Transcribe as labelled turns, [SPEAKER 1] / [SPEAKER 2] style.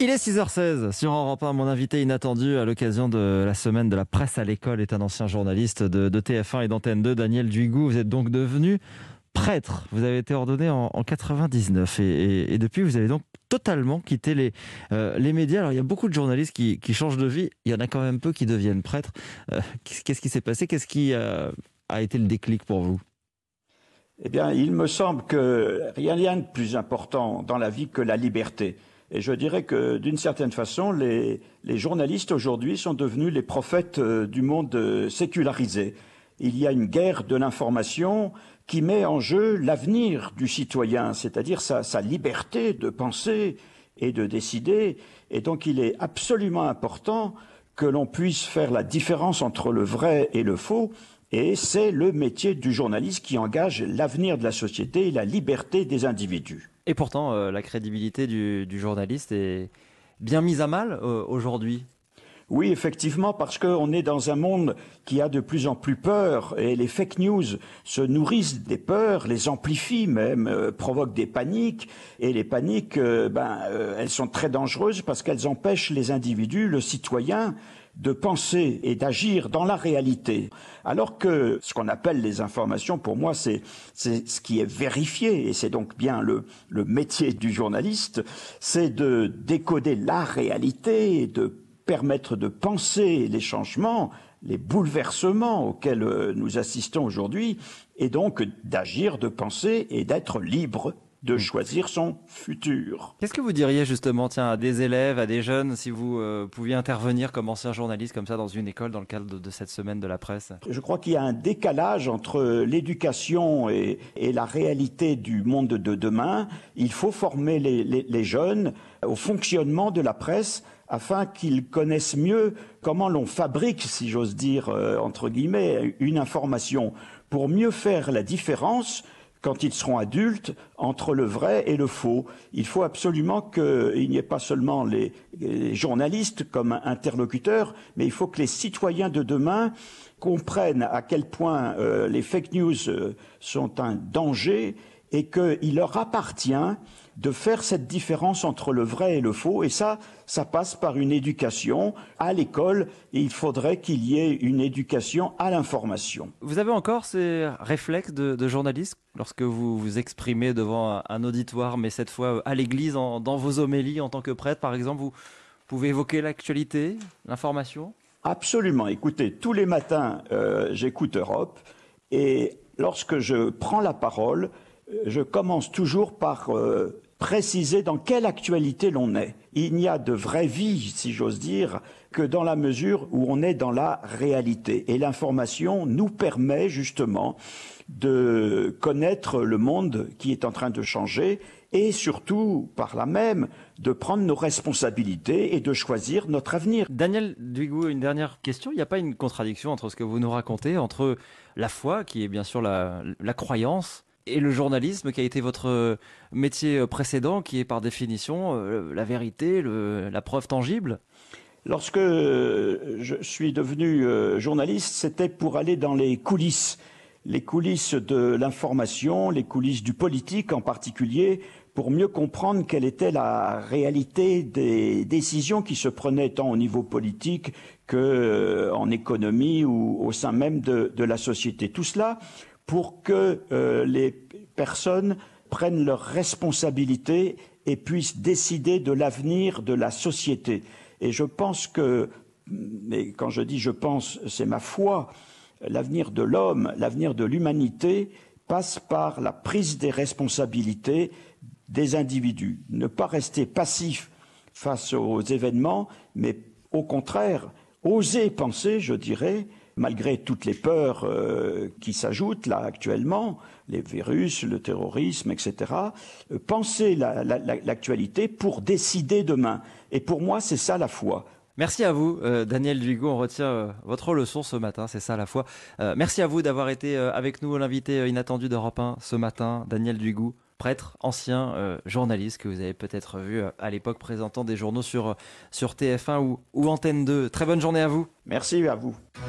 [SPEAKER 1] Il est 6h16 sur Europe 1. Mon invité inattendu à l'occasion de la semaine de la presse à l'école est un ancien journaliste de, de TF1 et d'Antenne 2, Daniel Duigou. Vous êtes donc devenu prêtre. Vous avez été ordonné en, en 99 et, depuis vous avez donc totalement quitté les, euh, les médias. Alors il y a beaucoup de journalistes qui, qui, changent de vie. Il y en a quand même peu qui deviennent prêtres. Euh, Qu'est-ce qui s'est passé? Qu'est-ce qui euh, a été le déclic pour vous?
[SPEAKER 2] Eh bien, il me semble que rien a de plus important dans la vie que la liberté. Et je dirais que d'une certaine façon, les, les journalistes aujourd'hui sont devenus les prophètes euh, du monde euh, sécularisé. Il y a une guerre de l'information qui met en jeu l'avenir du citoyen, c'est-à-dire sa, sa, liberté de penser et de décider. Et donc il est absolument important que l'on puisse faire la différence entre le vrai et le faux. Et c'est le métier du journaliste qui engage l'avenir de la société et la liberté des individus.
[SPEAKER 1] Et pourtant, euh, la crédibilité du, du, journaliste est bien mise à mal euh, aujourd'hui.
[SPEAKER 2] Oui, effectivement, parce qu'on est dans un monde qui a de plus en plus peur et les fake news se nourrissent des peurs, les amplifient même, euh, provoquent des paniques et les paniques, euh, ben, euh, elles sont très dangereuses parce qu'elles empêchent les individus, le citoyen, de penser et d'agir dans la réalité. Alors que ce qu'on appelle les informations, pour moi, c'est ce qui est vérifié, et c'est donc bien le, le métier du journaliste, c'est de décoder la réalité et de permettre de penser les changements, les bouleversements auxquels nous assistons aujourd'hui, et donc d'agir, de penser et d'être libre de choisir son futur.
[SPEAKER 1] Qu'est-ce que vous diriez justement, tiens, à des élèves, à des jeunes, si vous euh, pouviez intervenir comme ancien journaliste comme ça dans une école dans le cadre de, de cette semaine de la presse?
[SPEAKER 2] Je crois qu'il y a un décalage entre l'éducation et, et, la réalité du monde de demain. Il faut former les, les, les jeunes au fonctionnement de la presse afin qu'ils connaissent mieux comment l'on fabrique, si j'ose dire, euh, entre guillemets, une information pour mieux faire la différence quand ils seront adultes, entre le vrai et le faux. Il faut absolument qu'il n'y ait pas seulement les, journalistes comme interlocuteurs, mais il faut que les citoyens de demain comprennent à quel point euh, les fake news euh, sont un danger et qu'il leur appartient de faire cette différence entre le vrai et le faux. Et ça, ça passe par une éducation à l'école. Et il faudrait qu'il y ait une éducation à l'information.
[SPEAKER 1] Vous avez encore ces réflexes de, de, journaliste lorsque vous vous exprimez devant un auditoire, mais cette fois à l'église, dans vos homélies en tant que prêtre, par exemple, vous pouvez évoquer l'actualité, l'information?
[SPEAKER 2] Absolument. Écoutez, tous les matins, euh, j'écoute Europe. Et lorsque je prends la parole, je commence toujours par euh, préciser dans quelle actualité l'on est. Il n'y a de vraie vie, si j'ose dire, que dans la mesure où on est dans la réalité. Et l'information nous permet justement de connaître le monde qui est en train de changer et surtout, par là même, de prendre nos responsabilités et de choisir notre avenir.
[SPEAKER 1] Daniel Duigou, une dernière question. Il n'y a pas une contradiction entre ce que vous nous racontez, entre la foi, qui est bien sûr la, la croyance, et le journalisme qui a été votre métier précédent, qui est par définition euh, la vérité, la preuve tangible?
[SPEAKER 2] Lorsque je suis devenu euh, journaliste, c'était pour aller dans les coulisses, les coulisses de l'information, les coulisses du politique en particulier, pour mieux comprendre quelle était la réalité des décisions qui se prenaient tant au niveau politique qu'en euh, économie ou au sein même de la société. Tout cela pour que euh, les personnes prennent leurs responsabilités et puissent décider de l'avenir de la société. Et je pense que, mais quand je dis je pense, c'est ma foi, l'avenir de l'homme, l'avenir de l'humanité passe par la prise des responsabilités des individus. Ne pas rester passif face aux événements, mais au contraire, oser penser, je dirais, malgré toutes les peurs euh, qui s'ajoutent là actuellement, les virus, le terrorisme, etc., euh, penser l'actualité la, la, pour décider demain. Et pour moi, c'est ça la foi.
[SPEAKER 1] Merci à vous, euh, Daniel Duigo. On retient euh, votre leçon ce matin, c'est ça la foi. Euh, merci à vous d'avoir été avec nous, l'invité inattendu d'Europe 1 ce matin, Daniel Duigou, prêtre, ancien journaliste que vous avez peut-être vu à l'époque présentant des journaux sur, sur TF1 ou, ou Antenne 2. Très bonne journée à vous.
[SPEAKER 2] Merci à vous.